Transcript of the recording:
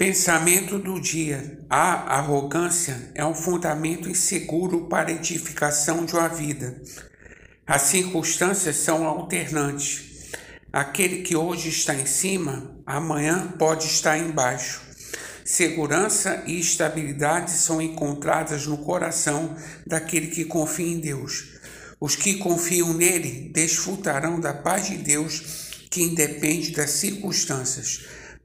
Pensamento do dia: a arrogância é um fundamento inseguro para a edificação de uma vida. As circunstâncias são alternantes. Aquele que hoje está em cima, amanhã pode estar embaixo. Segurança e estabilidade são encontradas no coração daquele que confia em Deus. Os que confiam nele desfrutarão da paz de Deus que independe das circunstâncias.